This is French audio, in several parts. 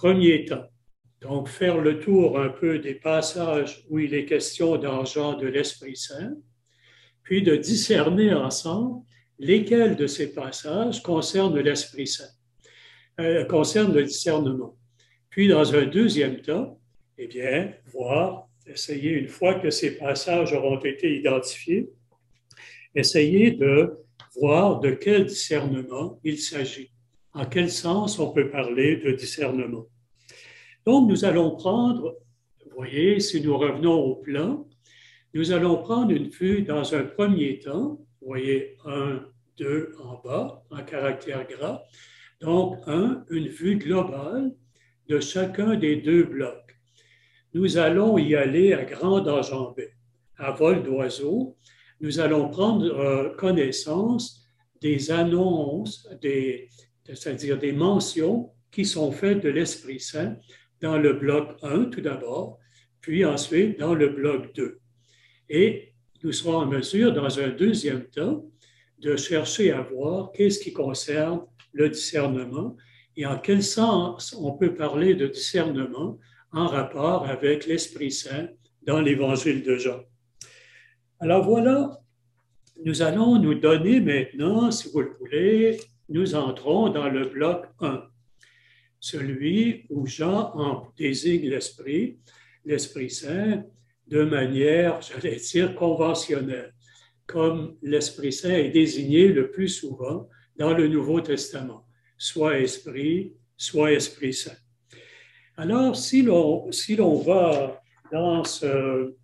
Premier temps. Donc, faire le tour un peu des passages où il est question d'argent de l'Esprit Saint, puis de discerner ensemble lesquels de ces passages concernent l'Esprit Saint, euh, concernent le discernement. Puis, dans un deuxième temps, eh bien, voir, essayer, une fois que ces passages auront été identifiés, essayer de voir de quel discernement il s'agit en quel sens on peut parler de discernement. Donc, nous allons prendre, vous voyez, si nous revenons au plan, nous allons prendre une vue dans un premier temps, vous voyez, un, deux en bas, en caractère gras. Donc, un, une vue globale de chacun des deux blocs. Nous allons y aller à grande enjambée, à vol d'oiseau. Nous allons prendre euh, connaissance des annonces, c'est-à-dire des mentions qui sont faites de l'Esprit Saint dans le bloc 1 tout d'abord, puis ensuite dans le bloc 2. Et nous serons en mesure, dans un deuxième temps, de chercher à voir qu'est-ce qui concerne le discernement et en quel sens on peut parler de discernement en rapport avec l'Esprit Saint dans l'Évangile de Jean. Alors voilà, nous allons nous donner maintenant, si vous le voulez, nous entrons dans le bloc 1, celui où Jean en désigne l'Esprit, l'Esprit Saint, de manière, j'allais dire, conventionnelle, comme l'Esprit Saint est désigné le plus souvent dans le Nouveau Testament, soit Esprit, soit Esprit Saint. Alors, si l'on si va dans ce,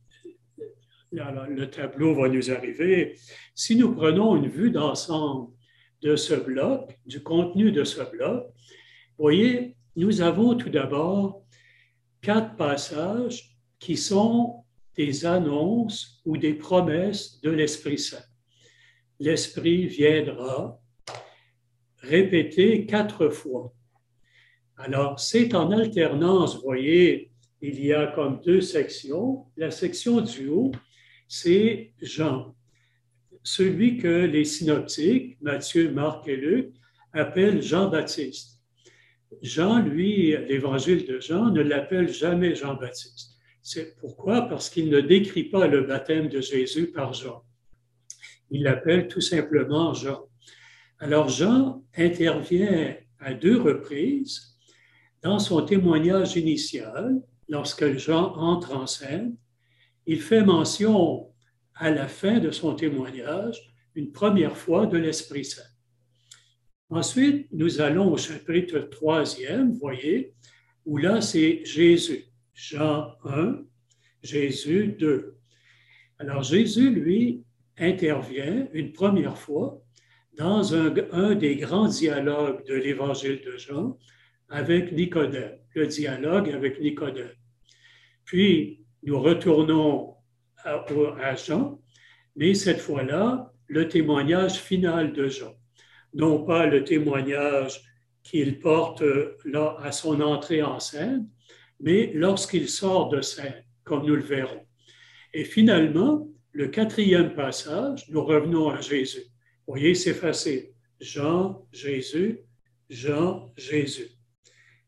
le tableau va nous arriver, si nous prenons une vue d'ensemble de ce bloc, du contenu de ce bloc, voyez, nous avons tout d'abord quatre passages qui sont des annonces ou des promesses de l'Esprit Saint. L'Esprit viendra répéter quatre fois. Alors, c'est en alternance, voyez, il y a comme deux sections. La section du haut, c'est Jean celui que les synoptiques, Matthieu, Marc et Luc, appellent Jean-Baptiste. Jean, lui, l'évangile de Jean, ne l'appelle jamais Jean-Baptiste. C'est pourquoi? Parce qu'il ne décrit pas le baptême de Jésus par Jean. Il l'appelle tout simplement Jean. Alors Jean intervient à deux reprises dans son témoignage initial, lorsque Jean entre en scène. Il fait mention à la fin de son témoignage une première fois de l'Esprit Saint. Ensuite, nous allons au chapitre troisième, voyez, où là, c'est Jésus. Jean 1, Jésus 2. Alors, Jésus, lui, intervient une première fois dans un, des grands dialogues de l'Évangile de Jean avec Nicodème, le dialogue avec Nicodème. Puis, nous retournons à, Jean, mais cette fois-là, le témoignage final de Jean. Non pas le témoignage qu'il porte là à son entrée en scène, mais lorsqu'il sort de scène, comme nous le verrons. Et finalement, le quatrième passage, nous revenons à Jésus. Vous voyez, c'est facile. Jean, Jésus, Jean, Jésus.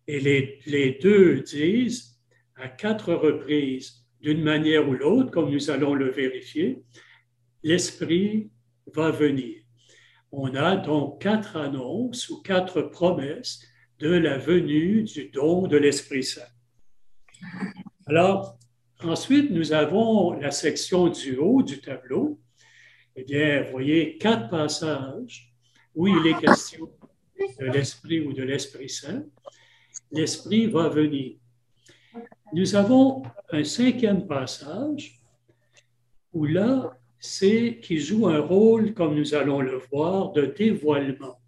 Et les, les deux disent à quatre reprises d'une manière ou l'autre, comme nous allons le vérifier, l'Esprit va venir. On a donc quatre annonces ou quatre promesses de la venue du don de l'Esprit Saint. Alors, ensuite, nous avons la section du haut du tableau. Eh bien, vous voyez quatre passages où il est question de l'Esprit ou de l'Esprit Saint. L'Esprit va venir. Nous avons un cinquième passage où là, c'est qui joue un rôle, comme nous allons le voir, de dévoilement,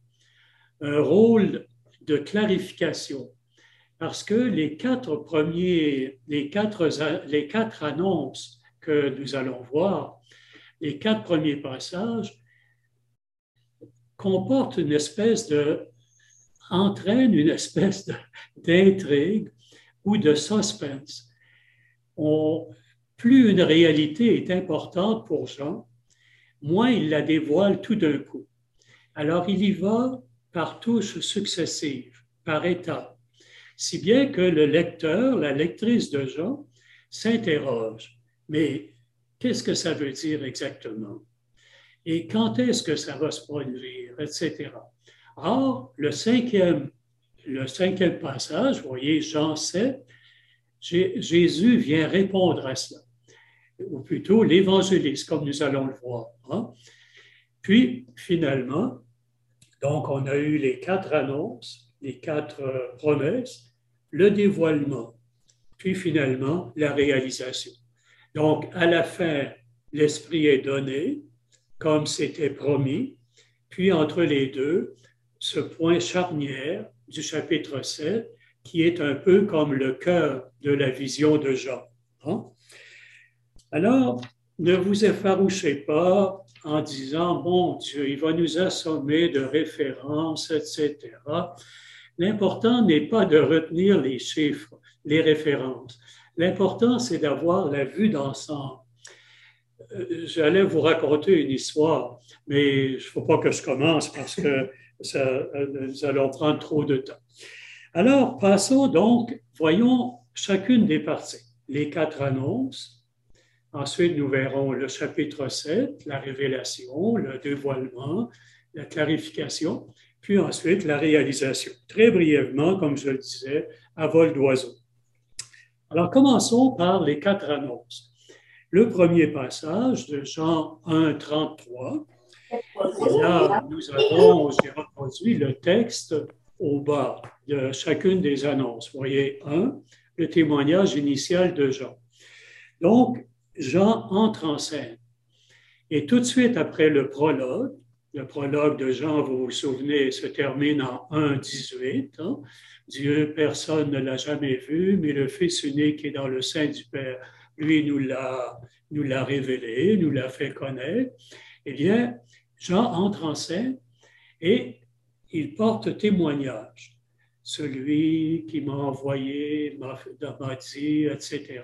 un rôle de clarification. Parce que les quatre premiers, les quatre, les quatre annonces que nous allons voir les quatre premiers passages comportent une espèce de, entraînent une espèce d'intrigue ou de suspense. plus une réalité est importante pour Jean, moins il la dévoile tout d'un coup. Alors il y va par touches successives, par étapes, si bien que le lecteur, la lectrice de Jean, s'interroge, mais qu'est-ce que ça veut dire exactement? Et quand est-ce que ça va se produire, etc. Or, le cinquième, passage, vous voyez, Jean 7, Jésus vient répondre à cela, ou plutôt l'évangéliste, comme nous allons le voir. Hein. Puis, finalement, donc on a eu les quatre annonces, les quatre euh, promesses, le dévoilement, puis finalement la réalisation. Donc, à la fin, l'Esprit est donné, comme c'était promis, puis entre les deux, ce point charnière du chapitre 7, qui est un peu comme le cœur de la vision de Jean. Hein? Alors, ne vous effarouchez pas en disant, bon Dieu, il va nous assommer de références, etc. L'important n'est pas de retenir les chiffres, les références. L'important, c'est d'avoir la vue d'ensemble. Euh, j'allais vous raconter une histoire, mais il ne faut pas que je commence parce que ça, euh, nous allons prendre trop de temps. Alors, passons donc, voyons chacune des parties. Les quatre annonces, Ensuite, nous verrons le chapitre 7, la révélation, le dévoilement, la clarification, puis ensuite la réalisation. Très brièvement, comme je le disais, à vol d'oiseau. Alors, commençons par les quatre annonces. Le premier passage de Jean 1, 33. Et là, nous avons, j'ai reproduit le texte au bas de chacune des annonces. Vous voyez, 1, le témoignage initial de Jean. Donc, Jean entre en scène. Et tout de suite après le prologue, le prologue de Jean, vous vous souvenez, se termine en 1.18. Hein? Dieu, personne ne l'a jamais vu, mais le Fils unique qui est dans le sein du Père, lui nous l'a, nous l'a révélé, nous l'a fait connaître. Eh bien, Jean entre en scène et il porte témoignage celui qui m'a envoyé m'a dit, etc.,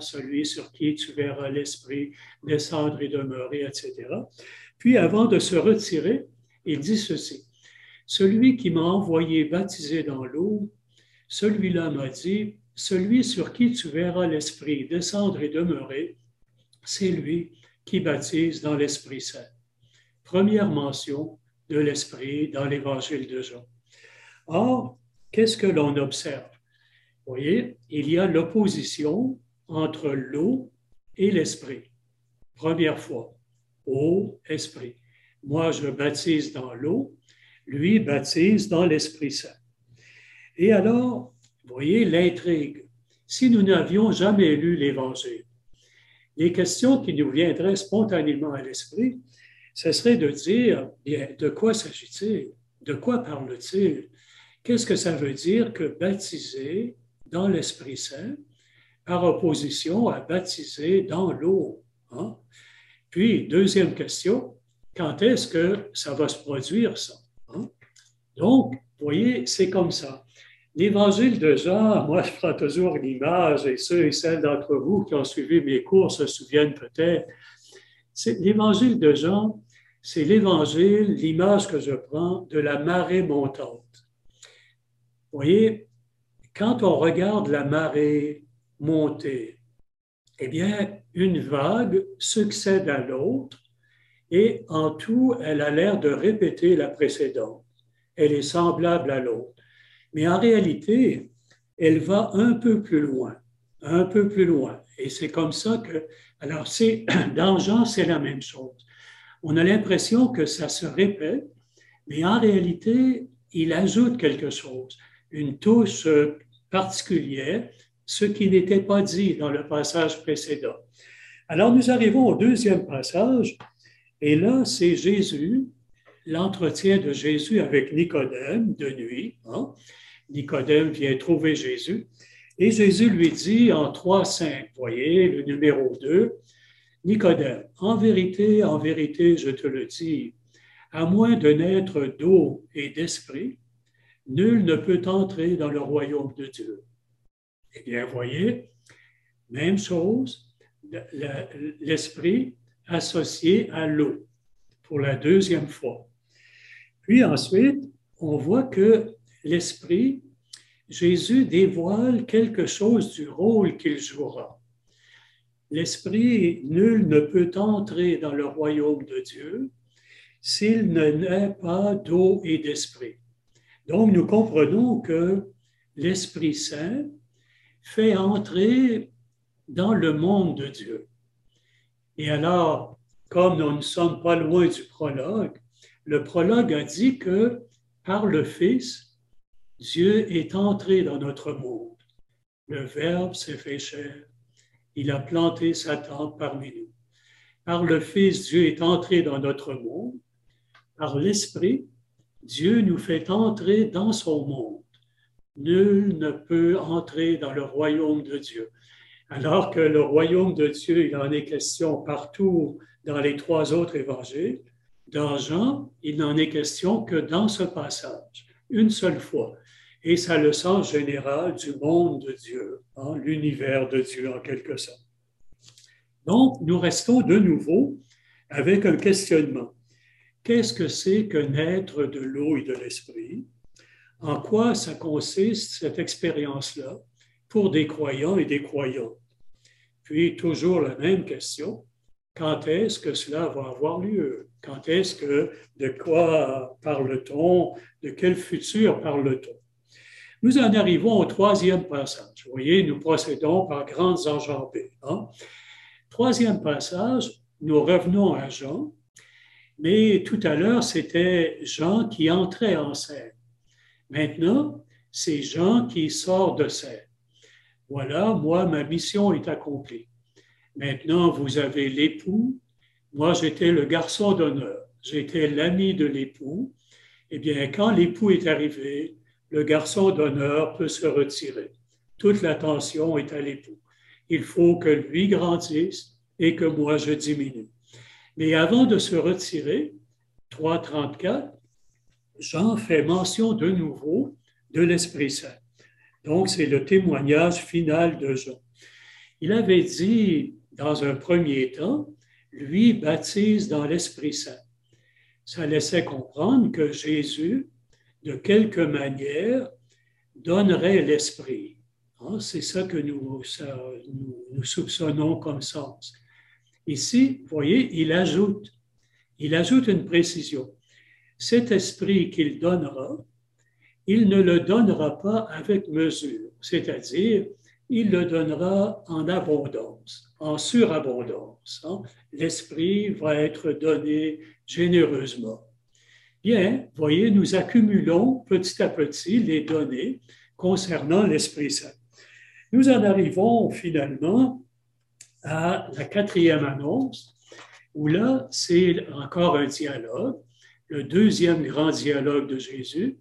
celui sur qui tu verras l'Esprit descendre et demeurer, etc. Puis avant de se retirer, il dit ceci, celui qui m'a envoyé baptiser dans l'eau, celui-là m'a dit, celui sur qui tu verras l'Esprit descendre et demeurer, c'est lui qui baptise dans l'Esprit Saint. Première mention de l'Esprit dans l'Évangile de Jean. Or, qu'est-ce que l'on observe? Vous voyez, il y a l'opposition entre l'eau et l'esprit. Première fois, eau, esprit. Moi, je baptise dans l'eau, lui baptise dans l'Esprit Saint. Et alors, voyez l'intrigue. Si nous n'avions jamais lu l'Évangile, les questions qui nous viendraient spontanément à l'esprit, ce serait de dire, bien, de quoi s'agit-il? De quoi parle-t-il? Qu'est-ce que ça veut dire que baptiser dans l'Esprit Saint par opposition à baptiser dans l'eau? Hein? Puis, deuxième question, quand est-ce que ça va se produire, ça? Hein? Donc, vous voyez, c'est comme ça. L'évangile de Jean, moi, je prends toujours l'image, et ceux et celles d'entre vous qui ont suivi mes cours se souviennent peut-être. L'évangile de Jean, c'est l'évangile, l'image que je prends de la marée montante. Voyez, quand on regarde la marée monter, eh bien, une vague succède à l'autre et en tout, elle a l'air de répéter la précédente. Elle est semblable à l'autre. Mais en réalité, elle va un peu plus loin, un peu plus loin. Et c'est comme ça que, alors c'est, dans Jean, c'est la même chose. On a l'impression que ça se répète, mais en réalité, il ajoute quelque chose une touche particulière, ce qui n'était pas dit dans le passage précédent. Alors nous arrivons au deuxième passage, et là c'est Jésus, l'entretien de Jésus avec Nicodème de nuit. Hein. Nicodème vient trouver Jésus, et Jésus lui dit en 3, 5, voyez, le numéro 2, Nicodème, en vérité, en vérité, je te le dis, à moins de naître d'eau et d'esprit, nul ne peut entrer dans le royaume de Dieu. Eh bien, voyez, même chose, l'esprit associé à l'eau pour la deuxième fois. Puis ensuite, on voit que l'esprit, Jésus dévoile quelque chose du rôle qu'il jouera. L'esprit, nul ne peut entrer dans le royaume de Dieu s'il ne naît pas d'eau et d'esprit. Donc, nous comprenons que l'Esprit Saint fait entrer dans le monde de Dieu. Et alors, comme nous ne sommes pas loin du prologue, le prologue a dit que par le Fils, Dieu est entré dans notre monde. Le Verbe s'est fait chair. Il a planté sa tente parmi nous. Par le Fils, Dieu est entré dans notre monde. Par l'Esprit, Dieu nous fait entrer dans son monde. Nul ne peut entrer dans le royaume de Dieu. Alors que le royaume de Dieu, il en est question partout dans les trois autres évangiles, dans Jean, il n'en est question que dans ce passage, une seule fois. Et ça a le sens général du monde de Dieu, hein, l'univers de Dieu en quelque sorte. Donc, nous restons de nouveau avec un questionnement. Qu'est-ce que c'est que naître de l'eau et de l'esprit? En quoi ça consiste, cette expérience-là, pour des croyants et des croyants? Puis, toujours la même question, quand est-ce que cela va avoir lieu? Quand est-ce que, de quoi parle-t-on? De quel futur parle-t-on? Nous en arrivons au troisième passage. Vous voyez, nous procédons par grandes enjambées. Hein? Troisième passage, nous revenons à Jean, mais tout à l'heure, c'était Jean qui entrait en scène. Maintenant, c'est Jean qui sort de scène. Voilà, moi, ma mission est accomplie. Maintenant, vous avez l'époux. Moi, j'étais le garçon d'honneur. J'étais l'ami de l'époux. Eh bien, quand l'époux est arrivé, le garçon d'honneur peut se retirer. Toute l'attention est à l'époux. Il faut que lui grandisse et que moi, je diminue. Mais avant de se retirer, 3.34, Jean fait mention de nouveau de l'Esprit Saint. Donc, c'est le témoignage final de Jean. Il avait dit dans un premier temps, lui baptise dans l'Esprit Saint. Ça laissait comprendre que Jésus, de quelque manière, donnerait l'Esprit. Hein, c'est ça que nous, nous, soupçonnons comme sens. Ici, vous voyez, il ajoute, il ajoute une précision. Cet esprit qu'il donnera, il ne le donnera pas avec mesure, c'est-à-dire il le donnera en abondance, en surabondance. Hein. L'esprit va être donné généreusement. Bien, voyez, nous accumulons petit à petit les données concernant l'Esprit Saint. Nous en arrivons finalement à la quatrième annonce, où là, c'est encore un dialogue, le deuxième grand dialogue de Jésus,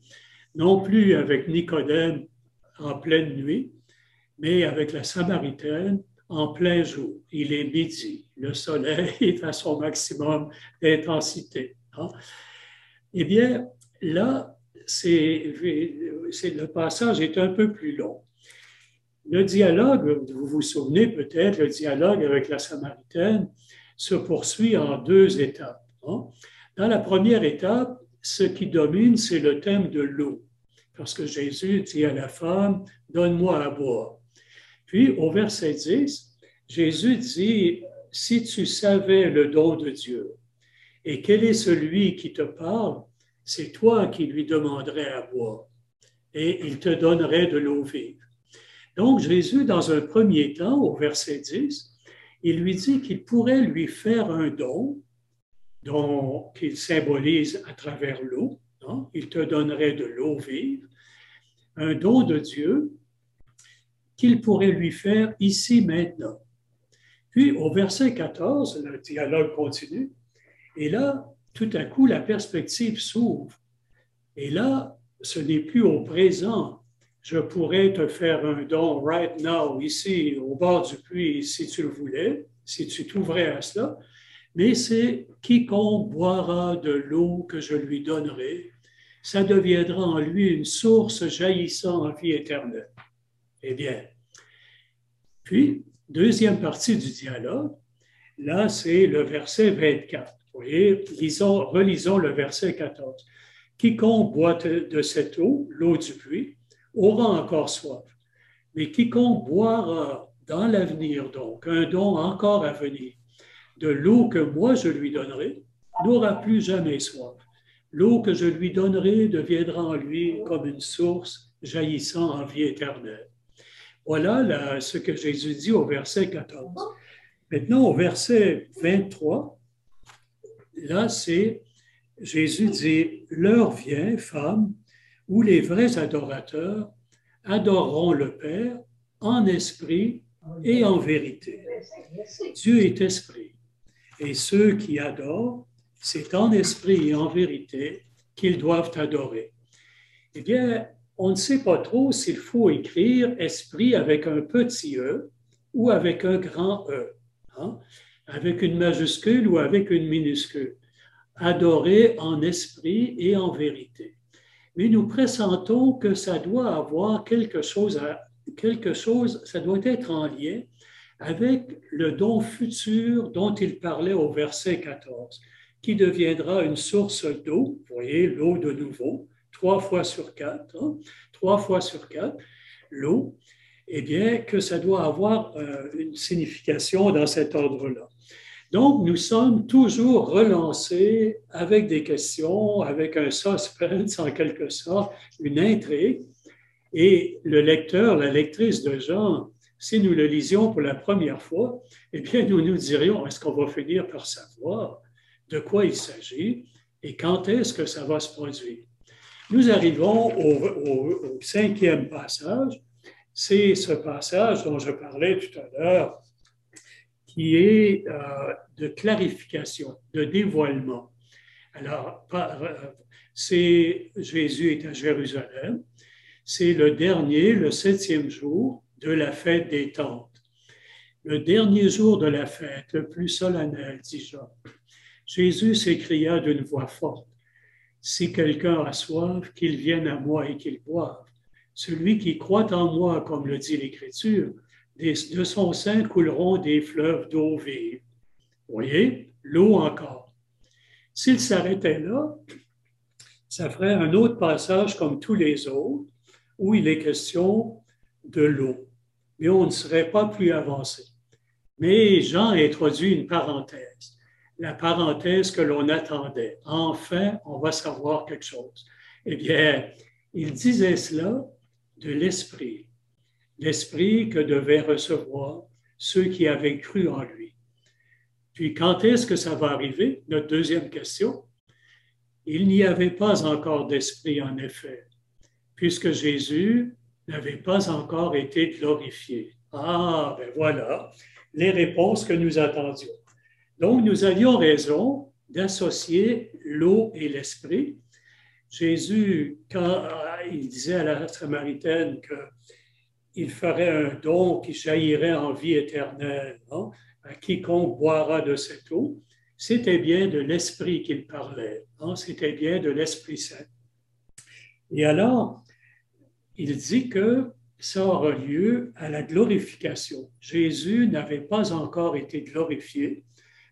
non plus avec Nicodème en pleine nuit, mais avec la Samaritaine en plein jour. Il est midi, le soleil est à son maximum d'intensité. Hein. Eh bien, là, c'est, le passage est un peu plus long. Le dialogue, vous vous souvenez peut-être, le dialogue avec la Samaritaine se poursuit en deux étapes. Hein. Dans la première étape, ce qui domine, c'est le thème de l'eau, parce que Jésus dit à la femme, Donne-moi à boire. Puis au verset 10, Jésus dit, si tu savais le don de Dieu, et quel est celui qui te parle, c'est toi qui lui demanderais à boire, et il te donnerait de l'eau vive. Donc Jésus, dans un premier temps, au verset 10, il lui dit qu'il pourrait lui faire un don, qu'il symbolise à travers l'eau. Hein. Il te donnerait de l'eau vive, un don de Dieu qu'il pourrait lui faire ici maintenant. Puis au verset 14, le dialogue continue, et là, tout à coup, la perspective s'ouvre. Et là, ce n'est plus au présent. Je pourrais te faire un don right now, ici, au bord du puits, si tu le voulais. si tu t'ouvrais à cela, mais c'est quiconque boira de l'eau que je lui donnerai, ça deviendra en lui une source jaillissant en vie éternelle. Eh bien, puis, deuxième partie du dialogue, là, c'est le verset 24. Vous voyez, relisons le verset 14. Quiconque boit de cette eau, l'eau du puits, aura encore soif. Mais quiconque boira dans l'avenir, donc, un don encore à venir, de l'eau que moi je lui donnerai, n'aura plus jamais soif. L'eau que je lui donnerai deviendra en lui comme une source jaillissant en vie éternelle. Voilà ce que Jésus dit au verset 14. Maintenant, au verset 23, là, c'est Jésus dit, L'heure vient, femme, où les vrais adorateurs adoreront le Père en esprit et en vérité. Dieu est esprit, et ceux qui adorent, c'est en esprit et en vérité qu'ils doivent adorer. Eh bien, on ne sait pas trop s'il faut écrire esprit avec un petit e ou avec un grand e, hein, avec une majuscule ou avec une minuscule. Adorer en esprit et en vérité. Mais nous pressentons que ça doit avoir quelque chose quelque chose, ça doit être en lien avec le don futur dont il parlait au verset 14, qui deviendra une source d'eau, vous voyez, l'eau de nouveau, trois fois sur quatre, hein, trois fois sur quatre, l'eau, eh bien, que ça doit avoir euh, une signification dans cet ordre-là. Donc, nous sommes toujours relancés avec des questions, avec un suspense en quelque sorte, une intrigue, et le lecteur, la lectrice de Jean, si nous le lisions pour la première fois, eh bien, nous nous dirions, est-ce qu'on va finir par savoir de quoi il s'agit et quand est-ce que ça va se produire? Nous arrivons au, cinquième passage. C'est ce passage dont je parlais tout à l'heure, qui est euh, de clarification, de dévoilement. Alors, euh, c'est Jésus est à Jérusalem c'est le dernier, le septième jour de la fête des tentes. Le dernier jour de la fête, le plus solennel, dit. Jésus s'écria d'une voix forte, Si quelqu'un a soif, qu'il vienne à moi et qu'il boive. Celui qui croit en moi, comme le dit l'Écriture, de son sein couleront des fleuves d'eau vive. Voyez, l'eau encore. S'il s'arrêtait là, ça ferait un autre passage comme tous les autres, où il est question de l'eau. Mais on ne serait pas plus avancé. Mais Jean introduit une parenthèse, la parenthèse que l'on attendait. Enfin, on va savoir quelque chose. Eh bien, il disait cela de l'Esprit, l'Esprit que devaient recevoir ceux qui avaient cru en lui. Puis quand est-ce que ça va arriver? Notre deuxième question. Il n'y avait pas encore d'Esprit, en effet, puisque Jésus n'avait pas encore été glorifié. Ah, ben voilà les réponses que nous attendions. Donc, nous avions raison d'associer l'eau et l'esprit. Jésus, quand il disait à la Samaritaine qu'il ferait un don qui jaillirait en vie éternelle hein, à quiconque boira de cette eau, c'était bien de l'Esprit qu'il parlait, hein, c'était bien de l'Esprit Saint. Et alors, il dit que ça aura lieu à la glorification. Jésus n'avait pas encore été glorifié.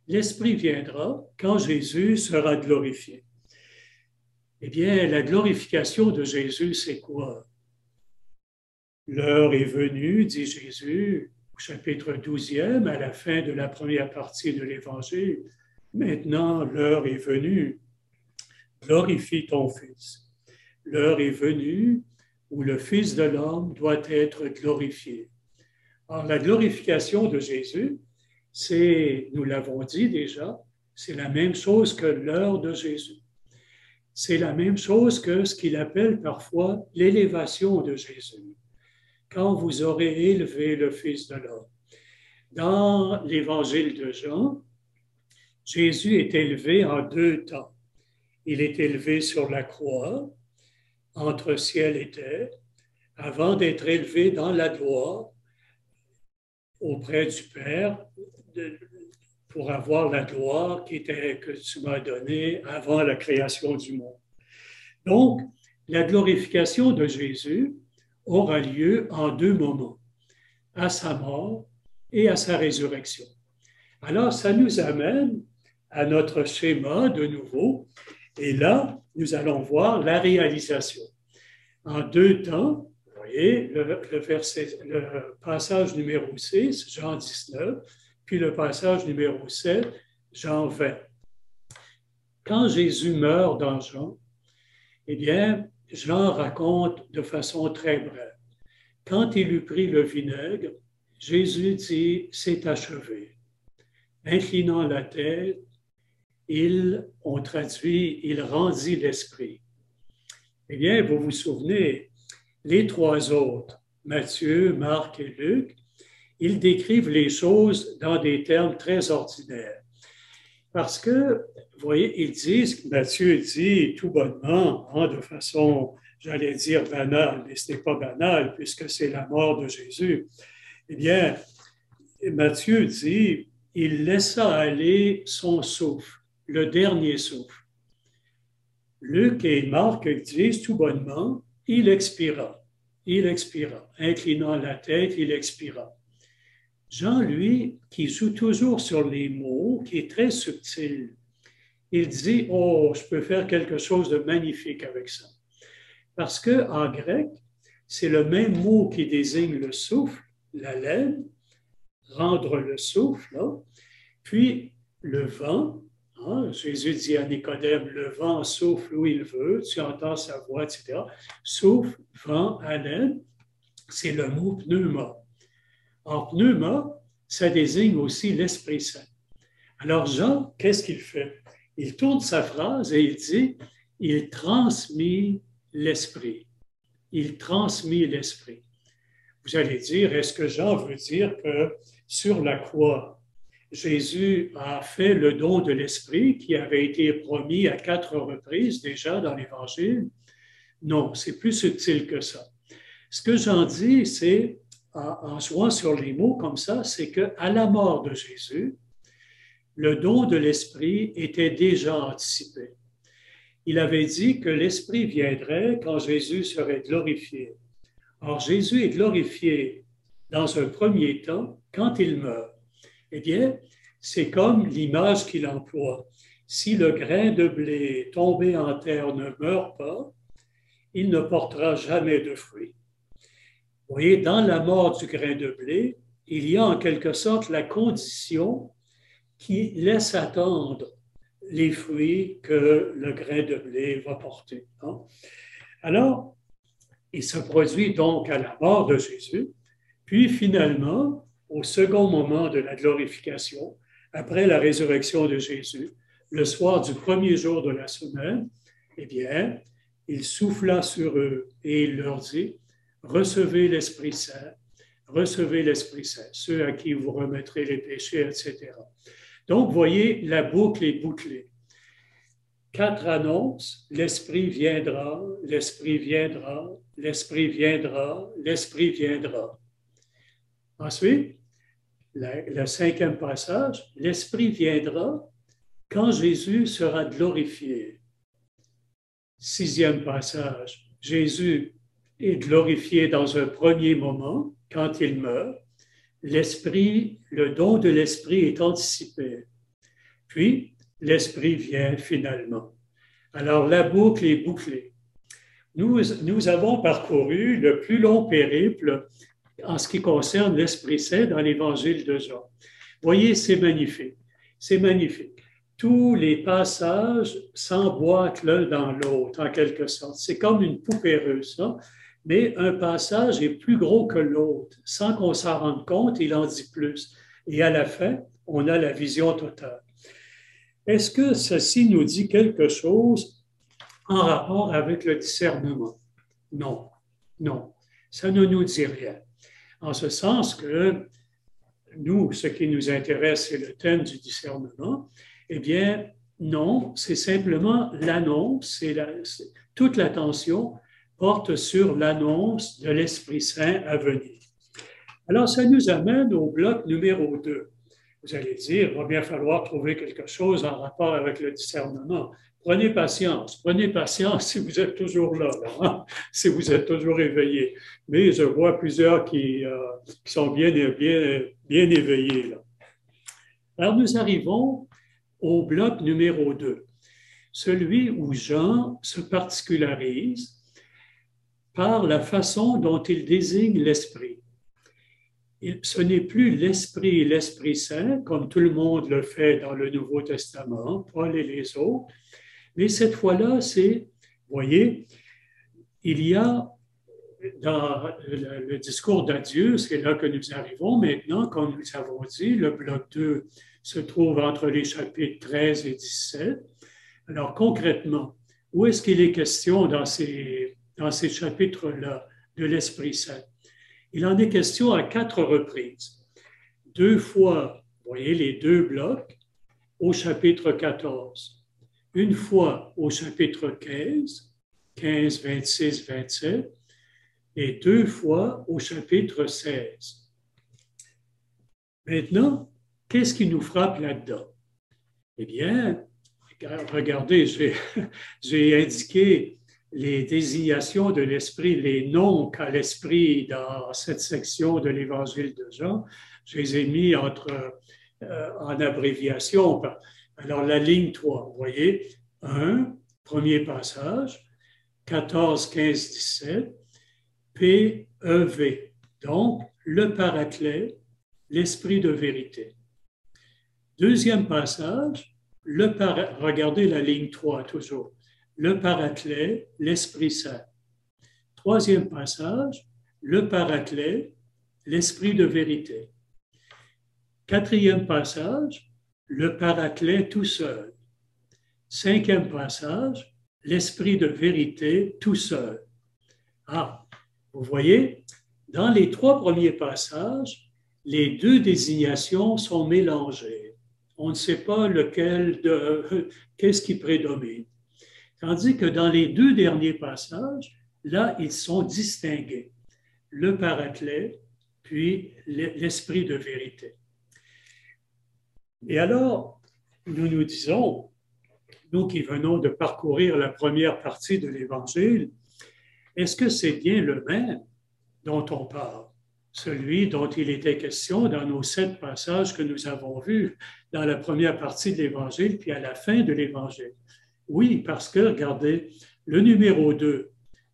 L'Esprit viendra quand Jésus sera glorifié. Eh bien, la glorification de Jésus, c'est quoi? L'heure est venue, dit Jésus, au chapitre 12e, à la fin de la première partie de l'Évangile. Maintenant, l'heure est venue. Glorifie ton Fils. L'heure est venue où le Fils de l'homme doit être glorifié. Alors, la glorification de Jésus, c'est, nous l'avons dit déjà, c'est la même chose que l'heure de Jésus. C'est la même chose que ce qu'il appelle parfois l'élévation de Jésus. Quand vous aurez élevé le Fils de l'homme. Dans l'évangile de Jean, Jésus est élevé en deux temps. Il est élevé sur la croix entre ciel et terre, avant d'être élevé dans la gloire auprès du Père, pour avoir la gloire qui était, que tu m'as donnée avant la création du monde. Donc, la glorification de Jésus aura lieu en deux moments, à sa mort et à sa résurrection. Alors, ça nous amène à notre schéma de nouveau, et là, nous allons voir la réalisation. En deux temps, vous voyez, le, passage numéro 6, Jean 19, puis le passage numéro 7, Jean 20. Quand Jésus meurt dans Jean, eh bien, Jean raconte de façon très brève. Quand il eut pris le vinaigre, Jésus dit, c'est achevé. Inclinant la tête, il, on traduit, il rendit l'esprit. Eh bien, vous vous souvenez, les trois autres, Matthieu, Marc et Luc, ils décrivent les choses dans des termes très ordinaires. Parce que, vous voyez, ils disent, Matthieu dit tout bonnement, hein, de façon, j'allais dire banale, mais ce n'est pas banal puisque c'est la mort de Jésus. Eh bien, Matthieu dit, il laissa aller son souffle, le dernier souffle. Luc et Marc disent tout bonnement, il expira, il expira, inclinant la tête, il expira. Jean, lui, qui joue toujours sur les mots, qui est très subtil, il dit, oh, je peux faire quelque chose de magnifique avec ça. Parce que en grec, c'est le même mot qui désigne le souffle, la laine, rendre le souffle, puis le vent, Hein, Jésus dit à Nicodème, le vent souffle où il veut, tu entends sa voix, etc. Souffle, vent, haleine, c'est le mot pneuma. En pneuma, ça désigne aussi l'Esprit Saint. Alors Jean, qu'est-ce qu'il fait? Il tourne sa phrase et il dit, il transmit l'Esprit. Il transmit l'Esprit. Vous allez dire, est-ce que Jean veut dire que sur la croix, Jésus a fait le don de l'Esprit qui avait été promis à quatre reprises déjà dans l'Évangile. Non, c'est plus subtil que ça. Ce que j'en dis, c'est, en jouant sur les mots comme ça, c'est qu'à la mort de Jésus, le don de l'Esprit était déjà anticipé. Il avait dit que l'Esprit viendrait quand Jésus serait glorifié. Or, Jésus est glorifié dans un premier temps quand il meurt. Eh bien, c'est comme l'image qu'il emploie. Si le grain de blé tombé en terre ne meurt pas, il ne portera jamais de fruits. Vous voyez, dans la mort du grain de blé, il y a en quelque sorte la condition qui laisse attendre les fruits que le grain de blé va porter. Hein. Alors, il se produit donc à la mort de Jésus, puis finalement, au second moment de la glorification, après la résurrection de Jésus, le soir du premier jour de la semaine, eh bien, il souffla sur eux et il leur dit, recevez l'Esprit Saint, recevez l'Esprit Saint, ceux à qui vous remettrez les péchés, etc. Donc, voyez, la boucle est bouclée. Quatre annonces, l'Esprit viendra, l'Esprit viendra, l'Esprit viendra, l'Esprit viendra. Ensuite, le cinquième passage, l'Esprit viendra quand Jésus sera glorifié. Sixième passage, Jésus est glorifié dans un premier moment, quand il meurt. L'Esprit, le don de l'Esprit est anticipé. Puis, l'Esprit vient finalement. Alors, la boucle est bouclée. Nous, nous avons parcouru le plus long périple en ce qui concerne l'Esprit Saint dans l'Évangile de Jean. Voyez, c'est magnifique. C'est magnifique. Tous les passages s'emboîtent l'un dans l'autre, en quelque sorte. C'est comme une poupée russe, mais un passage est plus gros que l'autre. Sans qu'on s'en rende compte, il en dit plus. Et à la fin, on a la vision totale. Est-ce que ceci nous dit quelque chose en rapport avec le discernement? Non, non, ça ne nous dit rien en ce sens que nous, ce qui nous intéresse, c'est le thème du discernement. Eh bien, non, c'est simplement l'annonce, toute l'attention porte sur l'annonce de l'Esprit Saint à venir. Alors, ça nous amène au bloc numéro 2. Vous allez dire, il va bien falloir trouver quelque chose en rapport avec le discernement. Prenez patience, prenez patience si vous êtes toujours là, hein, si vous êtes toujours éveillé. Mais je vois plusieurs qui, euh, sont bien, bien, bien éveillés. Alors nous arrivons au bloc numéro 2, celui où Jean se particularise par la façon dont il désigne l'Esprit. Ce n'est plus l'Esprit et l'Esprit Saint, comme tout le monde le fait dans le Nouveau Testament, Paul et les autres, mais cette fois-là, c'est, vous voyez, il y a dans le, discours d'adieu, c'est là que nous arrivons maintenant, comme nous avons dit, le bloc 2 se trouve entre les chapitres 13 et 17. Alors concrètement, où est-ce qu'il est question dans ces, dans ces chapitres-là de l'Esprit Saint? Il en est question à quatre reprises. Deux fois, vous voyez les deux blocs, au chapitre 14 une fois au chapitre 15, 15, 26, 27, et deux fois au chapitre 16. Maintenant, qu'est-ce qui nous frappe là-dedans? Eh bien, regardez, j'ai indiqué les désignations de l'Esprit, les noms qu'a l'Esprit dans cette section de l'Évangile de Jean. Je les ai mis entre, euh, en abréviation alors, la ligne 3, vous voyez, 1, premier passage, 14, 15, 17, PEV. Donc, le paraclet, l'esprit de vérité. Deuxième passage, le regardez la ligne 3 toujours, le paraclet, l'Esprit Saint. Troisième passage, le paraclet, l'Esprit de vérité. Quatrième passage, le paraclet tout seul. Cinquième passage, l'esprit de vérité tout seul. Ah, vous voyez, dans les trois premiers passages, les deux désignations sont mélangées. On ne sait pas lequel de qu'est-ce qui prédomine. Tandis que dans les deux derniers passages, là, ils sont distingués. Le paraclet, puis l'esprit de vérité. Et alors, nous nous disons, nous qui venons de parcourir la première partie de l'Évangile, est-ce que c'est bien le même dont on parle, celui dont il était question dans nos sept passages que nous avons vus dans la première partie de l'Évangile, puis à la fin de l'Évangile? Oui, parce que, regardez, le numéro 2,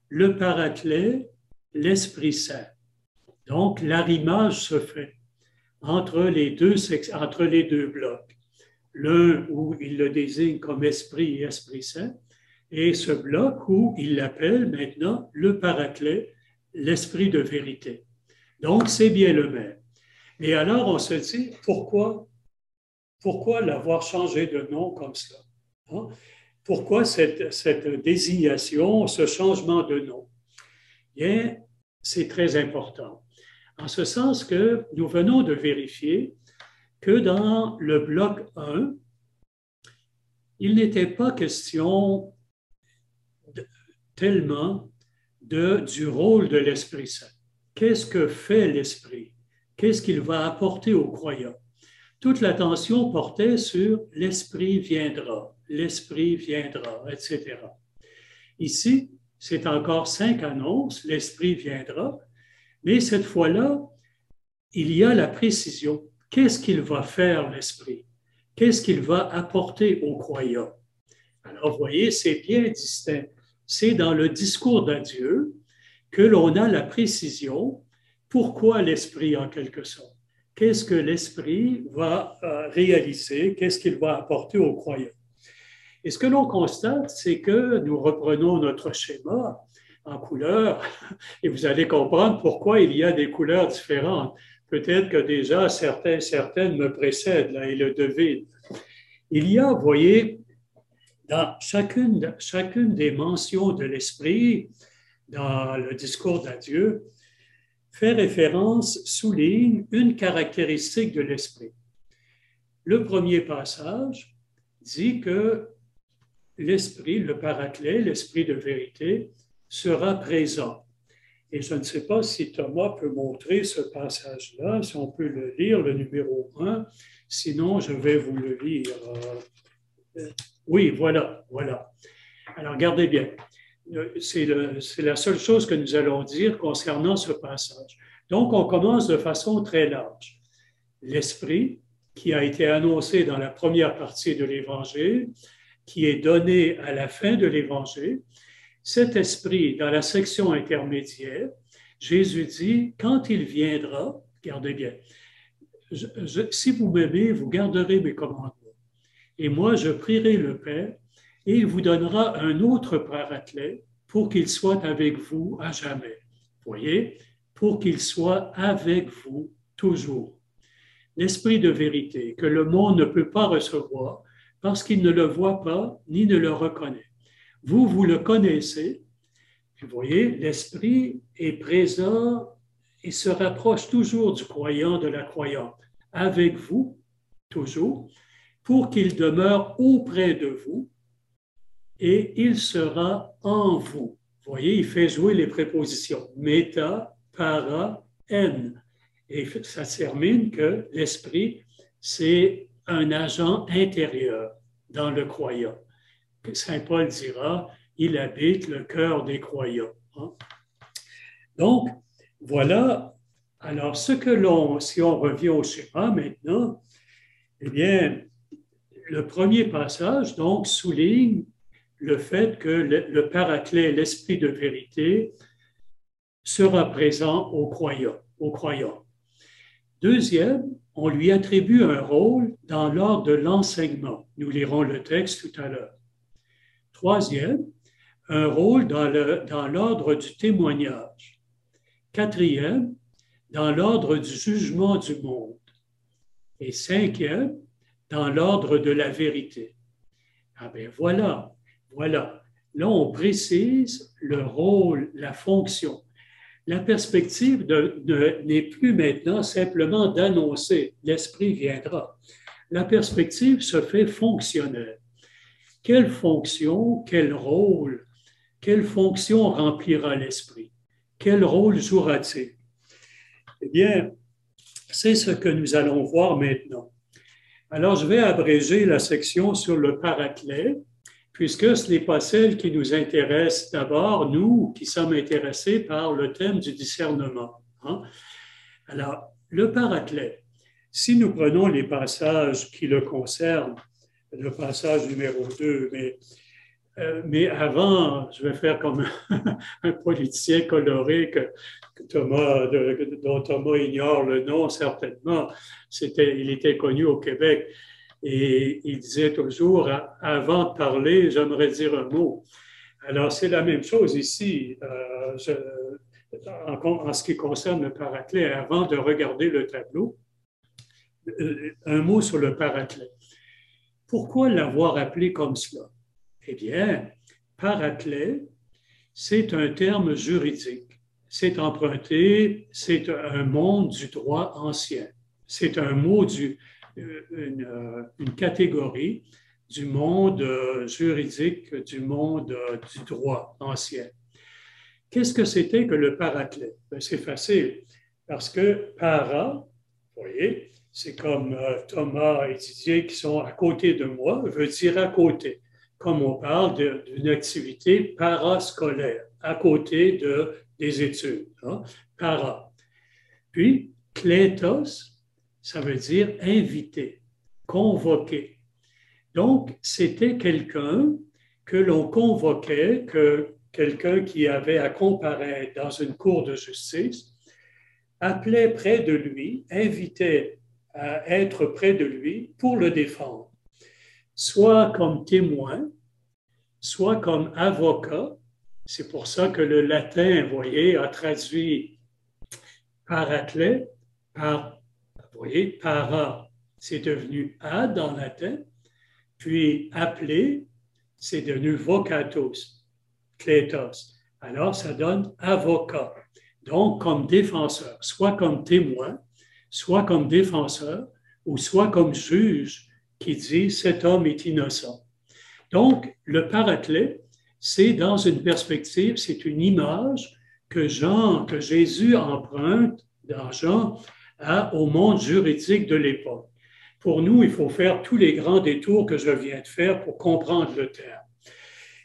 le paraclet, l'Esprit Saint. Donc, l'arrimage se fait entre les deux, blocs. L'un où il le désigne comme esprit et esprit saint, et ce bloc où il l'appelle maintenant le paraclet, l'esprit de vérité. Donc, c'est bien le même. Et alors, on se dit, pourquoi, pourquoi l'avoir changé de nom comme cela? Hein? Pourquoi cette, cette désignation, ce changement de nom? Bien, c'est très important en ce sens que nous venons de vérifier que dans le bloc 1, il n'était pas question tellement de, du rôle de l'Esprit Saint. Qu'est-ce que fait l'Esprit? Qu'est-ce qu'il va apporter aux croyants? Toute l'attention portait sur l'Esprit viendra, l'Esprit viendra, etc. Ici, c'est encore cinq annonces, l'Esprit viendra, mais cette fois-là, il y a la précision. Qu'est-ce qu'il va faire l'Esprit? Qu'est-ce qu'il va apporter aux croyants? Alors, vous voyez, c'est bien distinct. C'est dans le discours d'adieu que l'on a la précision. Pourquoi l'Esprit, en quelque sorte? Qu'est-ce que l'Esprit va euh, réaliser? Qu'est-ce qu'il va apporter aux croyants? Et ce que l'on constate, c'est que nous reprenons notre schéma en couleurs et vous allez comprendre pourquoi il y a des couleurs différentes. Peut-être que déjà certains, certaines me précèdent là, et le devinent. Il y a, vous voyez, dans chacune, chacune des mentions de l'esprit, dans le discours d'adieu, fait référence, souligne une caractéristique de l'esprit. Le premier passage dit que l'esprit, le paraclet, l'esprit de vérité, sera présent. Et je ne sais pas si Thomas peut montrer ce passage-là, si on peut le lire, le numéro 1. Sinon, je vais vous le lire. Euh, oui, voilà, voilà. Alors, regardez bien. C'est la seule chose que nous allons dire concernant ce passage. Donc, on commence de façon très large. L'Esprit, qui a été annoncé dans la première partie de l'Évangile, qui est donné à la fin de l'Évangile, cet esprit, dans la section intermédiaire, Jésus dit, quand il viendra, gardez bien, si vous m'aimez, vous garderez mes commandements. Et moi, je prierai le Père, et il vous donnera un autre paraclet pour qu'il soit avec vous à jamais. Voyez, pour qu'il soit avec vous toujours. L'esprit de vérité que le monde ne peut pas recevoir parce qu'il ne le voit pas ni ne le reconnaît. Vous, vous le connaissez. Vous voyez, l'esprit est présent et se rapproche toujours du croyant, de la croyante, avec vous, toujours, pour qu'il demeure auprès de vous et il sera en vous. Vous voyez, il fait jouer les prépositions méta, para, en. Et ça termine que l'esprit, c'est un agent intérieur dans le croyant. Saint Paul dira, il habite le cœur des croyants. Hein. Donc, voilà. Alors, ce que l'on, si on revient au schéma maintenant, eh bien, le premier passage, donc, souligne le fait que le, le paraclet, l'esprit de vérité, sera présent aux croyants. Aux croyants. Deuxième, on lui attribue un rôle dans l'ordre de l'enseignement. Nous lirons le texte tout à l'heure. Troisième, un rôle dans l'ordre du témoignage. Quatrième, dans l'ordre du jugement du monde. Et cinquième, dans l'ordre de la vérité. Ah bien voilà, voilà. Là, on précise le rôle, la fonction la perspective n'est plus maintenant simplement d'annoncer l'Esprit viendra. La perspective se fait fonctionnelle. Quelle fonction, quel rôle, quelle fonction remplira l'Esprit? Quel rôle jouera-t-il? Eh bien, c'est ce que nous allons voir maintenant. Alors, je vais abréger la section sur le paraclet puisque ce n'est pas celle qui nous intéresse d'abord, nous qui sommes intéressés par le thème du discernement. Hein. Alors, le paraclet, si nous prenons les passages qui le concernent, le passage numéro 2, mais, euh, mais avant, je vais faire comme un politicien coloré que, Thomas, dont Thomas ignore le nom certainement. C'était, il était connu au Québec. Et il disait toujours, avant de parler, j'aimerais dire un mot. Alors, c'est la même chose ici. Euh, en, ce qui concerne le paraclet, avant de regarder le tableau, euh, un mot sur le paraclet. Pourquoi l'avoir appelé comme cela? Eh bien, paraclet, c'est un terme juridique. C'est emprunté, c'est un monde du droit ancien. C'est un mot du, euh, une, catégorie du monde euh, juridique, du monde euh, du droit ancien. Qu'est-ce que c'était que le paraclet? Ben, c'est facile, parce que para, vous voyez, c'est comme Thomas et Didier qui sont à côté de moi, veut dire à côté, comme on parle d'une activité parascolaire, à côté de, des études. Hein? Para. Puis, kletos, ça veut dire inviter, convoquer. Donc, c'était quelqu'un que l'on convoquait, que quelqu'un qui avait à comparaître dans une cour de justice, appelait près de lui, invitait à être près de lui pour le défendre, soit comme témoin, soit comme avocat. C'est pour ça que le latin, vous voyez, a traduit paraclet par vous voyez, para, c'est devenu ad en latin, puis appelé, c'est devenu vocatus, kletos. Alors, ça donne avocat. Donc, comme défenseur, soit comme témoin, soit comme défenseur, ou soit comme juge qui dit cet homme est innocent. Donc, le paraclet, c'est dans une perspective, c'est une image que Jean, que Jésus emprunte dans Jean au monde juridique de l'époque. Pour nous, il faut faire tous les grands détours que je viens de faire pour comprendre le terme.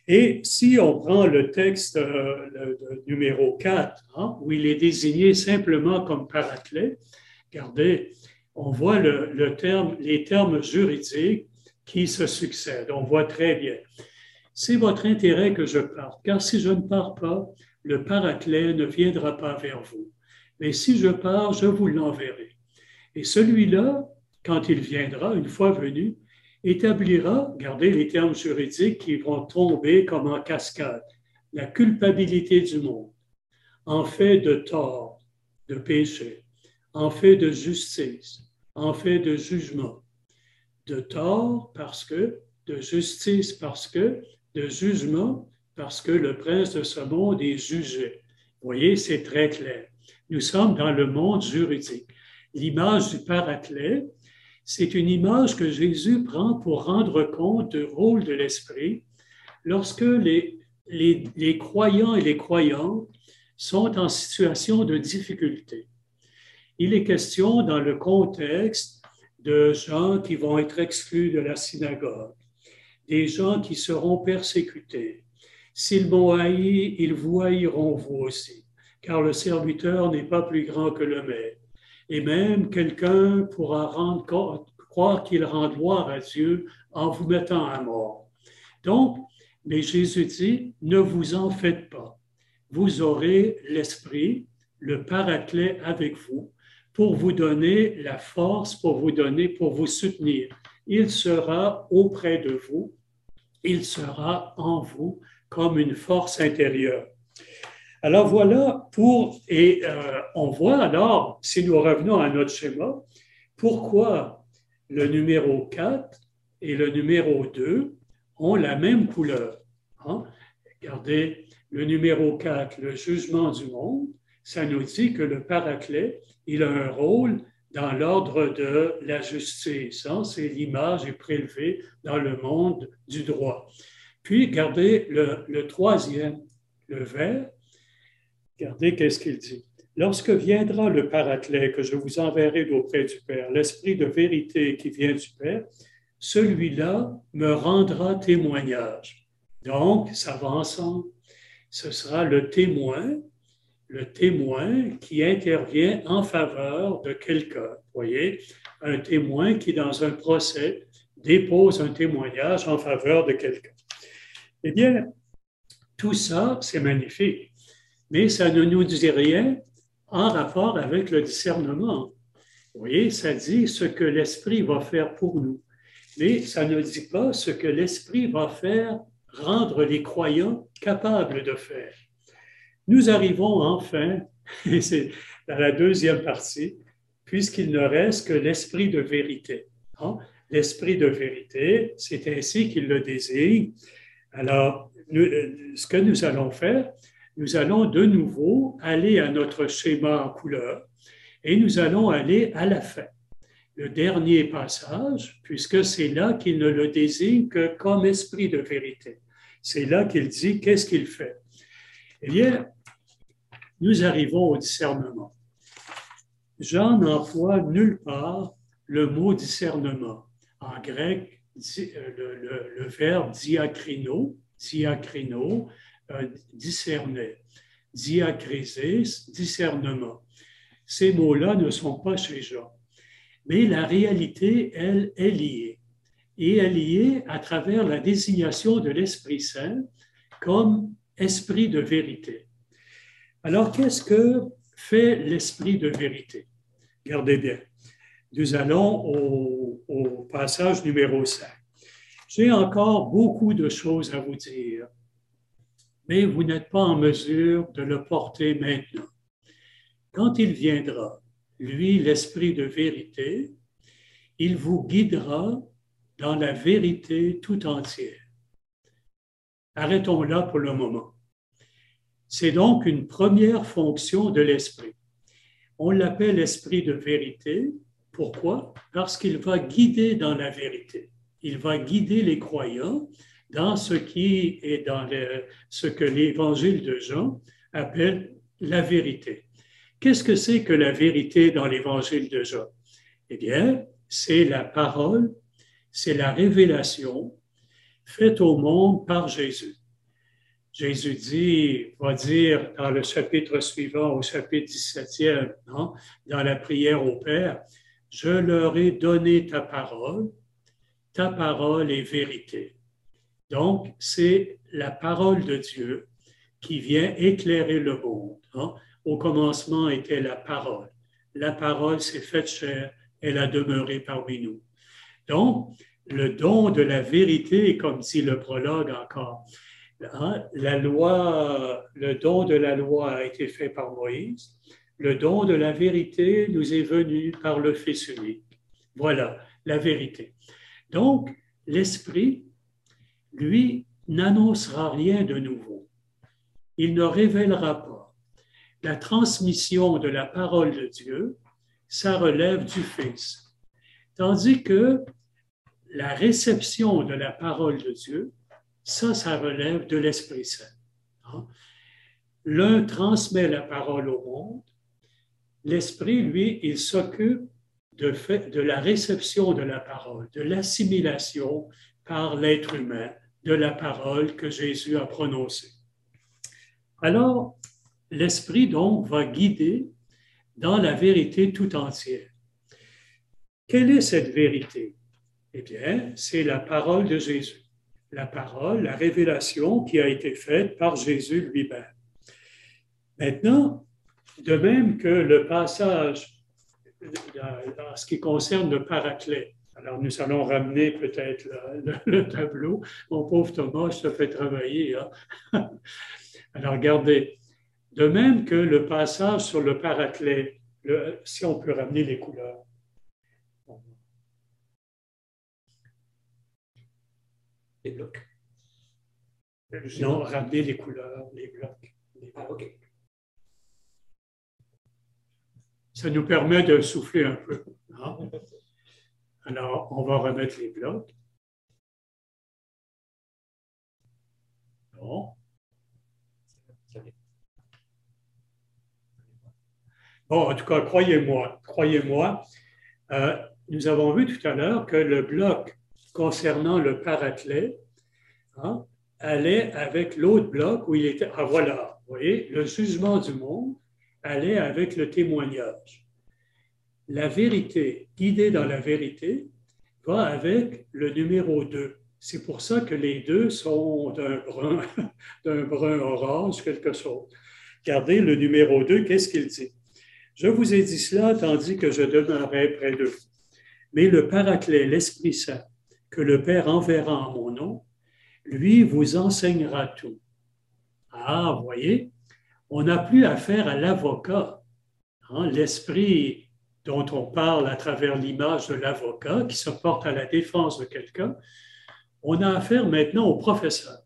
Et si on prend le texte euh, numéro 4, hein, où il est désigné simplement comme paraclet, regardez, on voit les termes juridiques qui se succèdent. On voit très bien. C'est votre intérêt que je parte, car si je ne pars pas, le paraclet ne viendra pas vers vous. Mais si je pars, je vous l'enverrai. Et celui-là, quand il viendra, une fois venu, établira, gardez les termes juridiques qui vont tomber comme en cascade, la culpabilité du monde, en fait de tort, de péché, en fait de justice, en fait de jugement, de tort parce que, de justice parce que, de jugement parce que le prince de ce monde est jugé. Vous voyez, c'est très clair. Nous sommes dans le monde juridique. L'image du paraclet, c'est une image que Jésus prend pour rendre compte du rôle de l'Esprit lorsque les, les, croyants et les croyantes sont en situation de difficulté. Il est question dans le contexte de gens qui vont être exclus de la synagogue, des gens qui seront persécutés. S'ils m'ont haï, ils vous haïront vous aussi, car le serviteur n'est pas plus grand que le maître et même quelqu'un pourra croire qu'il rend gloire à Dieu en vous mettant à mort. Donc, mais Jésus dit, ne vous en faites pas. Vous aurez l'Esprit, le Paraclet avec vous pour vous donner la force, pour vous donner, pour vous soutenir. Il sera auprès de vous, il sera en vous comme une force intérieure. Alors voilà pour, et euh, on voit alors, si nous revenons à notre schéma, pourquoi le numéro 4 et le numéro 2 ont la même couleur. Hein? Regardez, le numéro 4, le jugement du monde, ça nous dit que le paraclet, il a un rôle dans l'ordre de la justice. Hein? C'est l'image est prélevée dans le monde du droit. Puis, regardez le, troisième, le vert, Regardez qu'est-ce qu'il dit. Lorsque viendra le paraclet que je vous enverrai d'auprès du Père, l'Esprit de vérité qui vient du Père, celui-là me rendra témoignage. Donc, ça va ensemble. Ce sera le témoin, le témoin qui intervient en faveur de quelqu'un. Voyez, un témoin qui, dans un procès, dépose un témoignage en faveur de quelqu'un. Eh bien, tout ça, c'est magnifique mais ça ne nous dit rien en rapport avec le discernement. Vous voyez, ça dit ce que l'Esprit va faire pour nous, mais ça ne dit pas ce que l'Esprit va faire, rendre les croyants capables de faire. Nous arrivons enfin, et c'est dans la deuxième partie, puisqu'il ne reste que l'Esprit de vérité. Hein? L'Esprit de vérité, c'est ainsi qu'il le désigne. Alors, euh, ce que nous allons faire, nous allons de nouveau aller à notre schéma en couleur et nous allons aller à la fin. Le dernier passage, puisque c'est là qu'il ne le désigne que comme esprit de vérité. C'est là qu'il dit qu'est-ce qu'il fait. Eh bien, nous arrivons au discernement. Jean n'emploie nulle part le mot discernement. En grec, le, verbe diacrino, diacrino euh, discerner. Diacrisis, discernement. Ces mots-là ne sont pas chez Jean. Mais la réalité, elle, est liée. Et elle est liée à travers la désignation de l'Esprit Saint comme esprit de vérité. Alors, qu'est-ce que fait l'esprit de vérité? Gardez bien. Nous allons au, au passage numéro 5. J'ai encore beaucoup de choses à vous dire mais vous n'êtes pas en mesure de le porter maintenant. Quand il viendra, lui, l'Esprit de vérité, il vous guidera dans la vérité tout entière. Arrêtons là pour le moment. C'est donc une première fonction de l'Esprit. On l'appelle l'Esprit de vérité. Pourquoi? Parce qu'il va guider dans la vérité. Il va guider les croyants dans ce qui est dans ce que l'évangile de Jean appelle la vérité. Qu'est-ce que c'est que la vérité dans l'évangile de Jean? Eh bien, c'est la parole, c'est la révélation faite au monde par Jésus. Jésus dit, va dire dans le chapitre suivant, au chapitre 17e, dans la prière au Père, je leur ai donné ta parole, ta parole est vérité. Donc, c'est la parole de Dieu qui vient éclairer le monde. Au commencement était la parole. La parole s'est faite chair, elle a demeuré parmi nous. Donc, le don de la vérité, comme dit le prologue encore, hein, la loi, le don de la loi a été fait par Moïse. Le don de la vérité nous est venu par le Fils unique. Voilà la vérité. Donc, l'Esprit, lui, n'annoncera rien de nouveau. Il ne révélera pas. La transmission de la parole de Dieu, ça relève du Fils. Tandis que la réception de la parole de Dieu, ça, ça relève de l'Esprit Saint. Hein? L'un transmet la parole au monde, l'Esprit, lui, il s'occupe de, de la réception de la parole, de l'assimilation par l'être humain de la parole que Jésus a prononcée. Alors, l'Esprit, donc, va guider dans la vérité tout entière. Quelle est cette vérité? Eh bien, c'est la parole de Jésus. La parole, la révélation qui a été faite par Jésus lui-même. Maintenant, de même que le passage en ce qui concerne le paraclet, alors, nous allons ramener peut-être le, tableau. Mon pauvre Thomas, je te fais travailler. Hein. Alors, regardez. De même que le passage sur le paraclet, si on peut ramener les couleurs. Les blocs. Non, ramener les couleurs, les blocs. Ah, OK. Ça nous permet de souffler un peu. Hein. Alors, on va remettre les blocs. Bon. Bon, en tout cas, croyez-moi, croyez-moi, euh, nous avons vu tout à l'heure que le bloc concernant le paraclet hein, allait avec l'autre bloc où il était. Ah voilà, vous voyez, le jugement du monde allait avec le témoignage la vérité, guidée dans la vérité, va avec le numéro 2. C'est pour ça que les deux sont d'un brun, d'un brun orange, quelque chose. Regardez le numéro 2, qu'est-ce qu'il dit? Je vous ai dit cela tandis que je demeurais près de vous. Mais le Paraclet, l'Esprit Saint, que le Père enverra en mon nom, lui vous enseignera tout. Ah, voyez, on n'a plus affaire à l'avocat. Hein, L'Esprit dont on parle à travers l'image de l'avocat qui se porte à la défense de quelqu'un, on a affaire maintenant au professeur.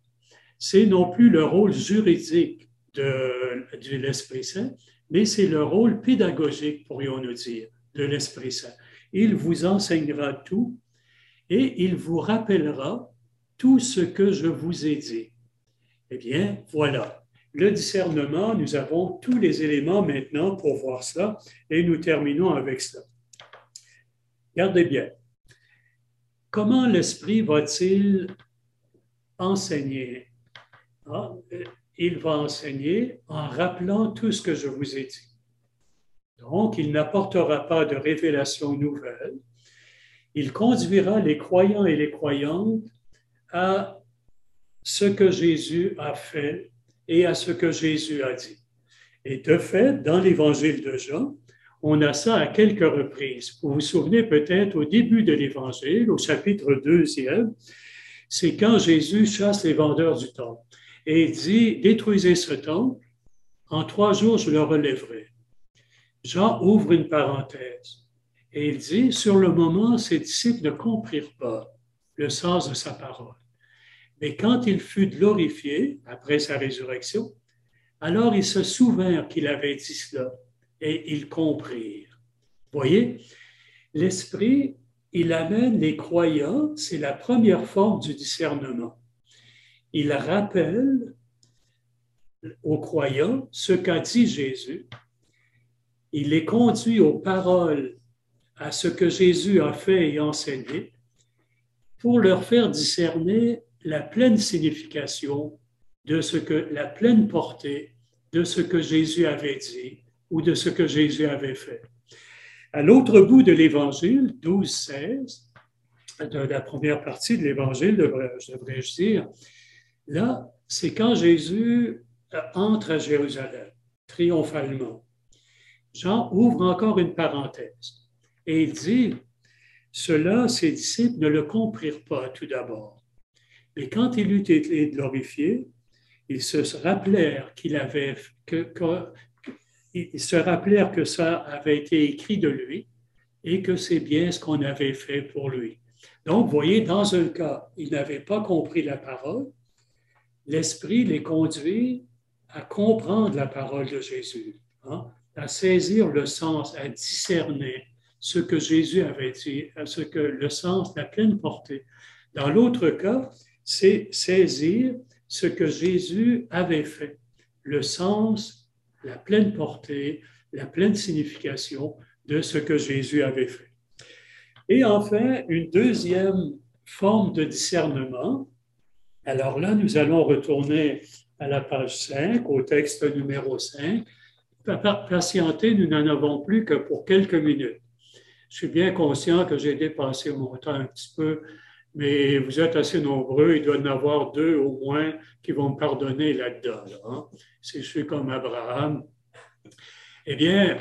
C'est non plus le rôle juridique de, de l'Esprit Saint, mais c'est le rôle pédagogique, pourrions-nous dire, de l'Esprit Saint. Il vous enseignera tout et il vous rappellera tout ce que je vous ai dit. Eh bien, voilà le discernement, nous avons tous les éléments maintenant pour voir cela et nous terminons avec cela. Regardez bien. Comment l'Esprit va-t-il enseigner? Ah, il va enseigner en rappelant tout ce que je vous ai dit. Donc, il n'apportera pas de révélation nouvelle. Il conduira les croyants et les croyantes à ce que Jésus a fait et à ce que Jésus a dit. Et de fait, dans l'évangile de Jean, on a ça à quelques reprises. Vous vous souvenez peut-être au début de l'évangile, au chapitre 2 c'est quand Jésus chasse les vendeurs du temple et dit, détruisez ce temple, en trois jours je le relèverai. Jean ouvre une parenthèse et il dit, sur le moment, ses disciples ne comprirent pas le sens de sa parole. Mais quand il fut glorifié après sa résurrection, alors ils se souvinrent qu'il avait dit cela et ils comprirent. Voyez, l'Esprit, il amène les croyants, c'est la première forme du discernement. Il rappelle aux croyants ce qu'a dit Jésus. Il les conduit aux paroles, à ce que Jésus a fait et enseigné, pour leur faire discerner la pleine signification de ce que, la pleine portée de ce que Jésus avait dit ou de ce que Jésus avait fait. À l'autre bout de l'Évangile, 12-16, de la première partie de l'Évangile, devrais-je dire, là, c'est quand Jésus entre à Jérusalem, triomphalement. Jean ouvre encore une parenthèse et il dit, cela, ses disciples ne le comprirent pas tout d'abord. Mais quand il eut été glorifié, ils se rappelèrent qu'il avait, que, ils se rappelèrent que ça avait été écrit de lui et que c'est bien ce qu'on avait fait pour lui. Donc, vous voyez, dans un cas, ils n'avaient pas compris la parole, l'Esprit les conduit à comprendre la parole de Jésus, hein, à saisir le sens, à discerner ce que Jésus avait dit, à ce que le sens, la pleine portée. Dans l'autre cas, c'est saisir ce que Jésus avait fait, le sens, la pleine portée, la pleine signification de ce que Jésus avait fait. Et enfin, une deuxième forme de discernement. Alors là, nous allons retourner à la page 5, au texte numéro 5. Patienter, nous n'en avons plus que pour quelques minutes. Je suis bien conscient que j'ai dépassé mon temps un petit peu, mais vous êtes assez nombreux, il doit y en avoir deux au moins qui vont me pardonner là-dedans. Hein. Si je suis comme Abraham. Eh bien,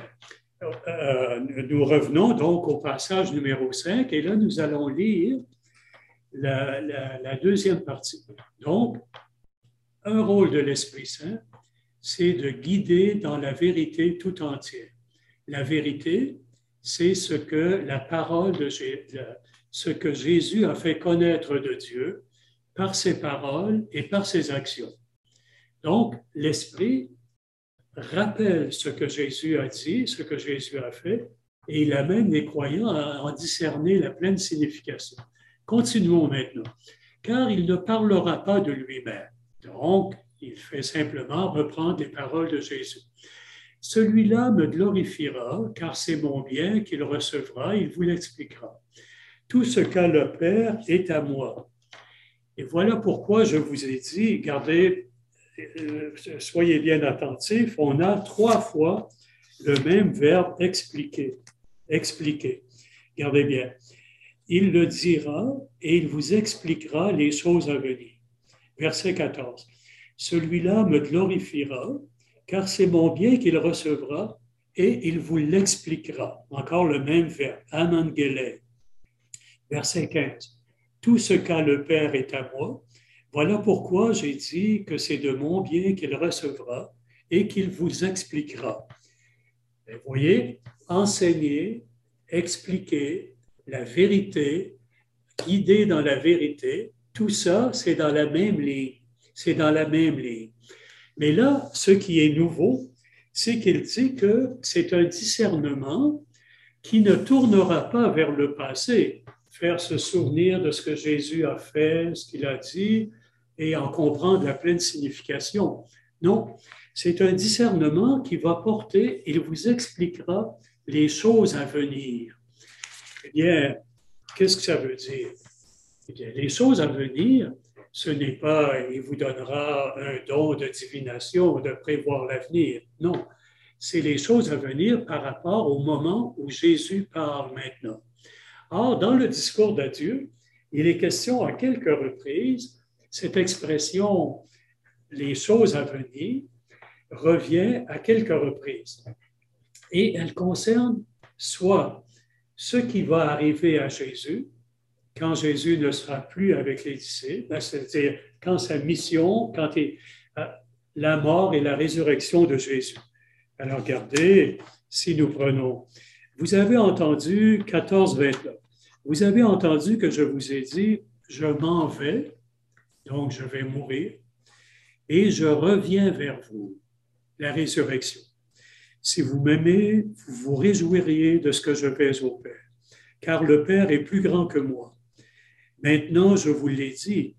euh, nous revenons donc au passage numéro 5 et là, nous allons lire la, la deuxième partie. Donc, un rôle de l'Esprit Saint, c'est de guider dans la vérité tout entière. La vérité, c'est ce que la parole de ce que Jésus a fait connaître de Dieu par ses paroles et par ses actions. Donc, l'Esprit rappelle ce que Jésus a dit, ce que Jésus a fait, et il amène les croyants à en discerner la pleine signification. Continuons maintenant, car il ne parlera pas de lui-même. Donc, il fait simplement reprendre les paroles de Jésus. Celui-là me glorifiera, car c'est mon bien qu'il recevra, il vous l'expliquera. Tout ce qu'a le Père est à moi. Et voilà pourquoi je vous ai dit, gardez, euh, soyez bien attentifs, on a trois fois le même verbe expliquer. Expliquer. Gardez bien. Il le dira et il vous expliquera les choses à venir. Verset 14. Celui-là me glorifiera, car c'est mon bien qu'il recevra et il vous l'expliquera. Encore le même verbe, anangele. Verset 15. Tout ce qu'a le Père est à moi. Voilà pourquoi j'ai dit que c'est de mon bien qu'il recevra et qu'il vous expliquera. vous voyez, enseigner, expliquer la vérité, guider dans la vérité, tout ça, c'est dans la même ligne. C'est dans la même ligne. Mais là, ce qui est nouveau, c'est qu'il dit que c'est un discernement qui ne tournera pas vers le passé, faire se souvenir de ce que Jésus a fait, ce qu'il a dit, et en comprendre la pleine signification. Non, c'est un discernement qui va porter, il vous expliquera les choses à venir. Eh bien, qu'est-ce que ça veut dire? Eh bien, les choses à venir, ce n'est pas il vous donnera un don de divination, de prévoir l'avenir. Non, c'est les choses à venir par rapport au moment où Jésus parle maintenant. Or, dans le discours d'adieu, il est question à quelques reprises, cette expression les choses à venir revient à quelques reprises. Et elle concerne soit ce qui va arriver à Jésus, quand Jésus ne sera plus avec les disciples, ben, c'est-à-dire quand sa mission, quand euh, la mort et la résurrection de Jésus. Alors regardez, si nous prenons, vous avez entendu 14, 29, vous avez entendu que je vous ai dit, je m'en vais, donc je vais mourir, et je reviens vers vous, la résurrection. Si vous m'aimez, vous vous réjouiriez de ce que je fais au Père, car le Père est plus grand que moi. Maintenant, je vous l'ai dit,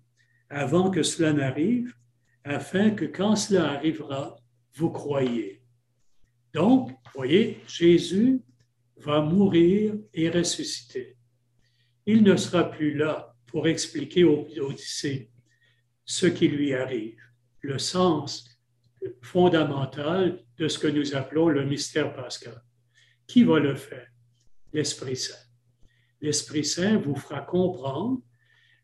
avant que cela n'arrive, afin que quand cela arrivera, vous croyez. Donc, voyez, Jésus va mourir et ressusciter. Il ne sera plus là pour expliquer aux, disciples ce qui lui arrive, le sens fondamental de ce que nous appelons le mystère pascal. Qui va le faire? L'Esprit Saint. L'Esprit Saint vous fera comprendre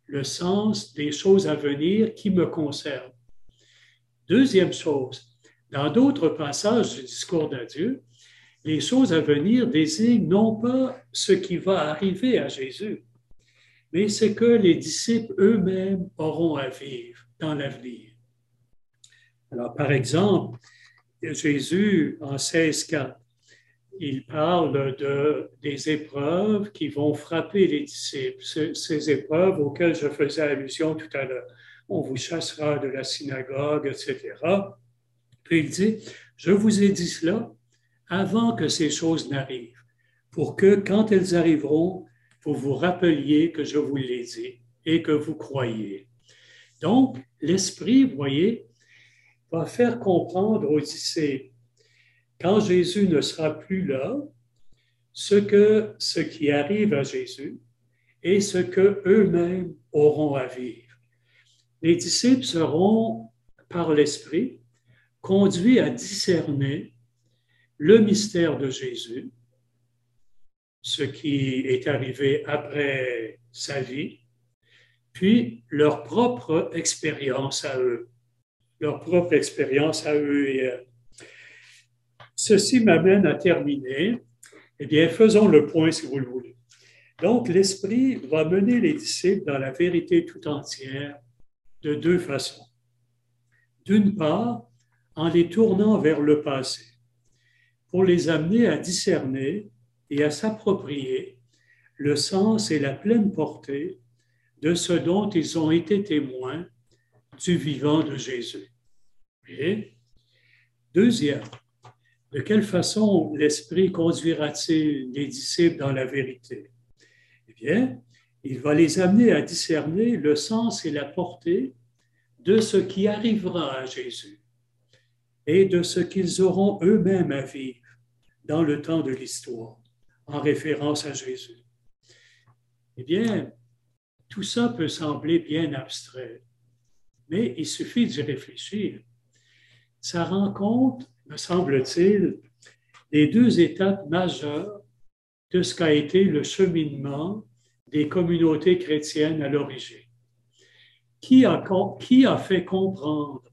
le sens des choses à venir qui me concernent. Deuxième chose, dans d'autres passages du discours d'adieu, les choses à venir désignent non pas ce qui va arriver à Jésus, mais ce que les disciples eux-mêmes auront à vivre dans l'avenir. Alors, par exemple, Jésus, en 16.4, il parle de, des épreuves qui vont frapper les disciples, ces épreuves auxquelles je faisais allusion tout à l'heure. On vous chassera de la synagogue, etc. Puis il dit, je vous ai dit cela avant que ces choses n'arrivent, pour que quand elles arriveront, vous vous rappeliez que je vous l'ai dit et que vous croyez. Donc, l'Esprit, voyez, va faire comprendre aux disciples, quand Jésus ne sera plus là, ce, que, ce qui arrive à Jésus et ce que eux-mêmes auront à vivre. Les disciples seront, par l'Esprit, conduits à discerner le mystère de Jésus, ce qui est arrivé après sa vie, puis leur propre expérience à eux, leur propre expérience à eux et Ceci m'amène à terminer. Eh bien, faisons le point si vous le voulez. Donc, l'Esprit va mener les disciples dans la vérité tout entière de deux façons. D'une part, en les tournant vers le passé, pour les amener à discerner et à s'approprier le sens et la pleine portée de ce dont ils ont été témoins du vivant de Jésus. Et deuxième, de quelle façon l'Esprit conduira-t-il les disciples dans la vérité? Eh bien, il va les amener à discerner le sens et la portée de ce qui arrivera à Jésus et de ce qu'ils auront eux-mêmes à vivre dans le temps de l'histoire, en référence à Jésus. Eh bien, tout ça peut sembler bien abstrait, mais il suffit d'y réfléchir. Ça rend compte, me semble-t-il, des deux étapes majeures de ce qu'a été le cheminement des communautés chrétiennes à l'origine. Qui a, qui a fait comprendre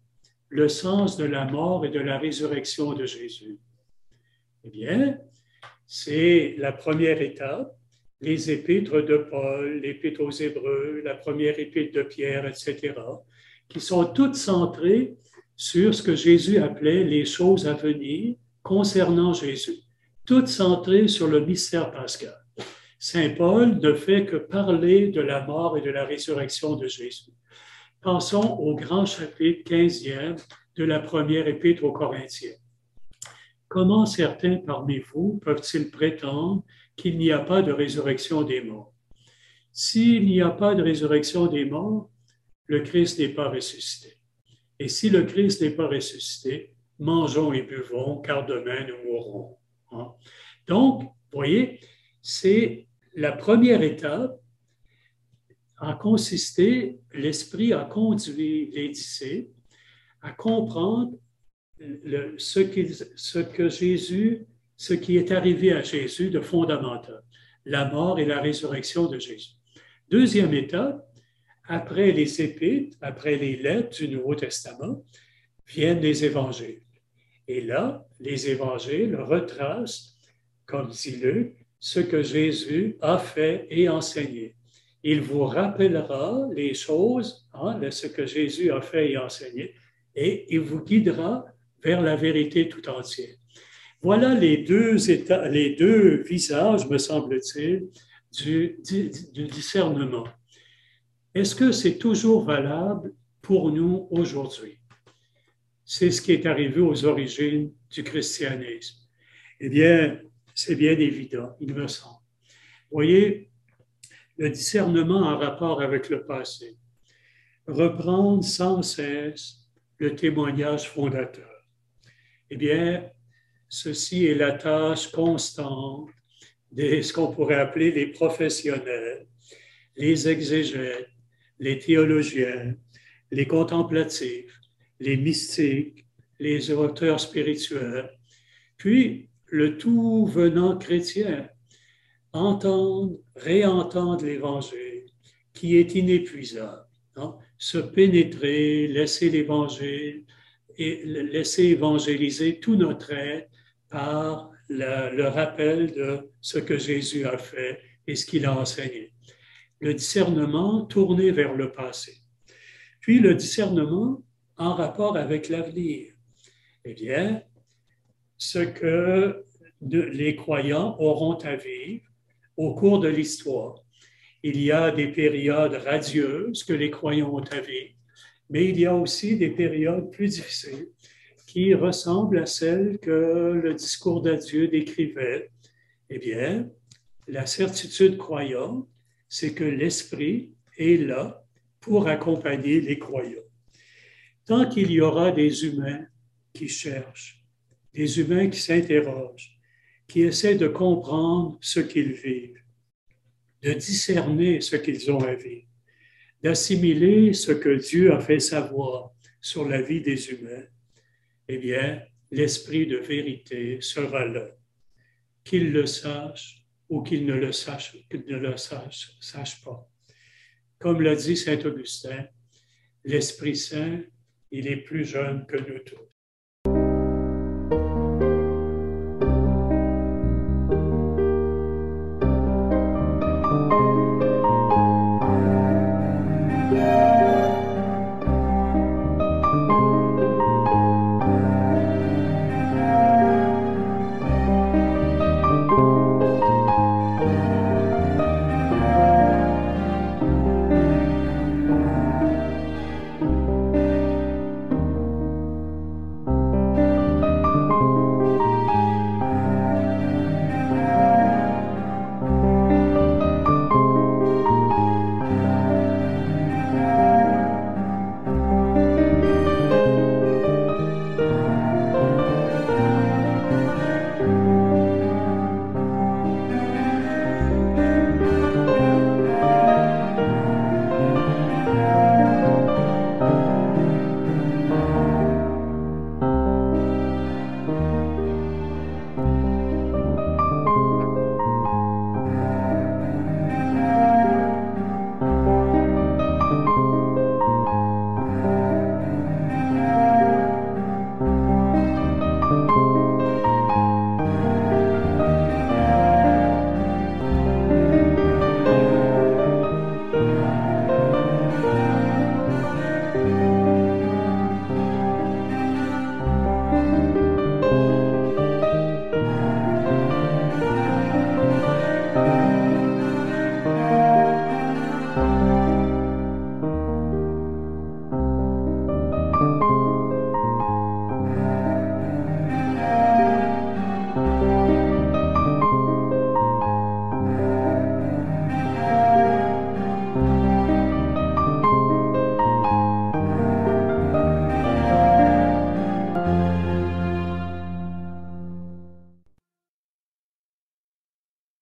le sens de la mort et de la résurrection de Jésus? Eh bien, c'est la première étape, les épîtres de Paul, l'épître aux Hébreux, la première épître de Pierre, etc., qui sont toutes centrées sur ce que Jésus appelait les choses à venir concernant Jésus, toutes centrées sur le mystère pascal. Saint Paul ne fait que parler de la mort et de la résurrection de Jésus. Pensons au grand chapitre 15e de la première épître aux Corinthiens. Comment certains parmi vous peuvent-ils prétendre qu'il n'y a pas de résurrection des morts? S'il n'y a pas de résurrection des morts, le Christ n'est pas ressuscité. Et si le Christ n'est pas ressuscité, mangeons et buvons, car demain nous mourrons. Hein? Donc, vous voyez, c'est la première étape a consisté, l'Esprit a conduit les disciples à comprendre ce, que Jésus, ce qui est arrivé à Jésus de fondamental, la mort et la résurrection de Jésus. Deuxième étape, après les épîtres, après les lettres du Nouveau Testament, viennent les évangiles. Et là, les évangiles retracent, comme dit Luc, ce que Jésus a fait et enseigné. Il vous rappellera les choses, hein, ce que Jésus a fait et enseigné, et il vous guidera vers la vérité tout entière. Voilà les deux, états, les deux visages, me semble-t-il, du, discernement. Est-ce que c'est toujours valable pour nous aujourd'hui? C'est ce qui est arrivé aux origines du christianisme. Eh bien, c'est bien évident, il me semble. Voyez, le discernement en rapport avec le passé. Reprendre sans cesse le témoignage fondateur. Eh bien, ceci est la tâche constante de ce qu'on pourrait appeler les professionnels, les exégètes, les théologiens, les contemplatifs, les mystiques, les auteurs spirituels, puis le tout venant chrétien, entendre, réentendre l'Évangile qui est inépuisable, hein? se pénétrer, laisser l'Évangile et laisser évangéliser tout notre être par le, rappel de ce que Jésus a fait et ce qu'il a enseigné. Le discernement tourné vers le passé. Puis le discernement en rapport avec l'avenir. Eh bien, ce que les croyants auront à vivre au cours de l'histoire. Il y a des périodes radieuses que les croyants ont à vivre, mais il y a aussi des périodes plus difficiles qui ressemblent à celles que le discours d'adieu décrivait. Eh bien, la certitude croyante, c'est que l'Esprit est là pour accompagner les croyants. Tant qu'il y aura des humains qui cherchent, des humains qui s'interrogent, qui essaient de comprendre ce qu'ils vivent, de discerner ce qu'ils ont à vivre, d'assimiler ce que Dieu a fait savoir sur la vie des humains, eh bien, l'esprit de vérité sera là. Qu'il le sache ou qu'il ne le sache, qu'il ne le pas. Comme l'a dit Saint Augustin, l'Esprit Saint, il est plus jeune que nous tous.